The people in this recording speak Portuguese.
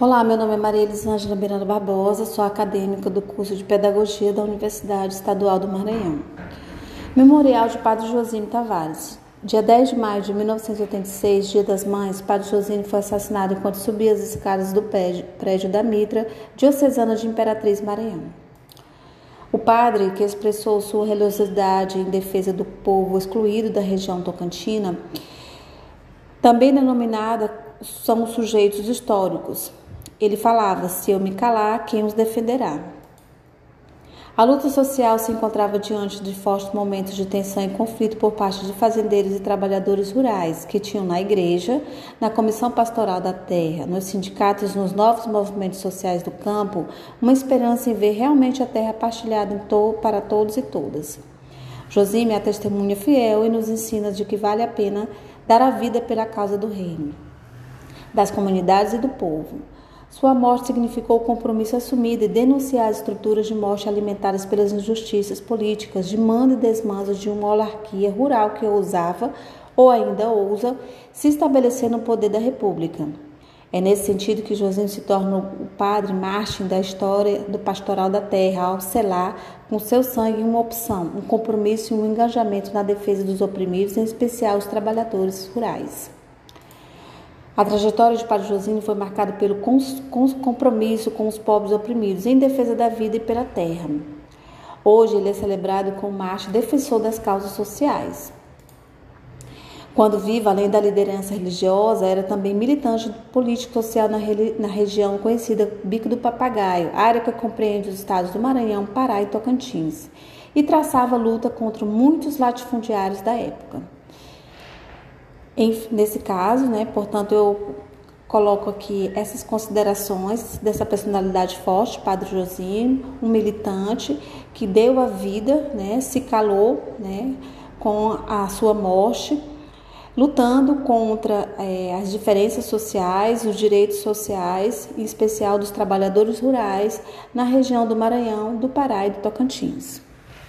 Olá, meu nome é Maria Elisângela Miranda Barbosa, sou acadêmica do curso de Pedagogia da Universidade Estadual do Maranhão. Memorial de Padre Josino Tavares. Dia 10 de maio de 1986, Dia das Mães, Padre Josino foi assassinado enquanto subia as escadas do prédio da Mitra, diocesana de Imperatriz Maranhão. O padre, que expressou sua religiosidade em defesa do povo excluído da região tocantina, também denominada são os sujeitos históricos, ele falava: Se eu me calar, quem os defenderá? A luta social se encontrava diante de fortes momentos de tensão e conflito por parte de fazendeiros e trabalhadores rurais, que tinham na igreja, na Comissão Pastoral da Terra, nos sindicatos nos novos movimentos sociais do campo, uma esperança em ver realmente a terra partilhada to para todos e todas. Josime é a testemunha fiel e nos ensina de que vale a pena dar a vida pela causa do reino, das comunidades e do povo. Sua morte significou o compromisso assumido de denunciar as estruturas de morte alimentadas pelas injustiças políticas, de mando e desmando de uma olarquia rural que ousava, ou ainda ousa, se estabelecer no poder da República. É nesse sentido que Josinho se torna o padre Martin da história do pastoral da terra, ao selar com seu sangue uma opção, um compromisso e um engajamento na defesa dos oprimidos, em especial os trabalhadores rurais. A trajetória de Padre Josino foi marcada pelo compromisso com os pobres oprimidos, em defesa da vida e pela terra. Hoje ele é celebrado como marcha defensor das causas sociais. Quando viva, além da liderança religiosa, era também militante político social na, na região conhecida Bico do Papagaio, área que compreende os estados do Maranhão, Pará e Tocantins, e traçava luta contra muitos latifundiários da época. Nesse caso, né, portanto, eu coloco aqui essas considerações dessa personalidade forte, Padre Josino, um militante que deu a vida, né, se calou né, com a sua morte, lutando contra é, as diferenças sociais, os direitos sociais, em especial dos trabalhadores rurais na região do Maranhão, do Pará e do Tocantins.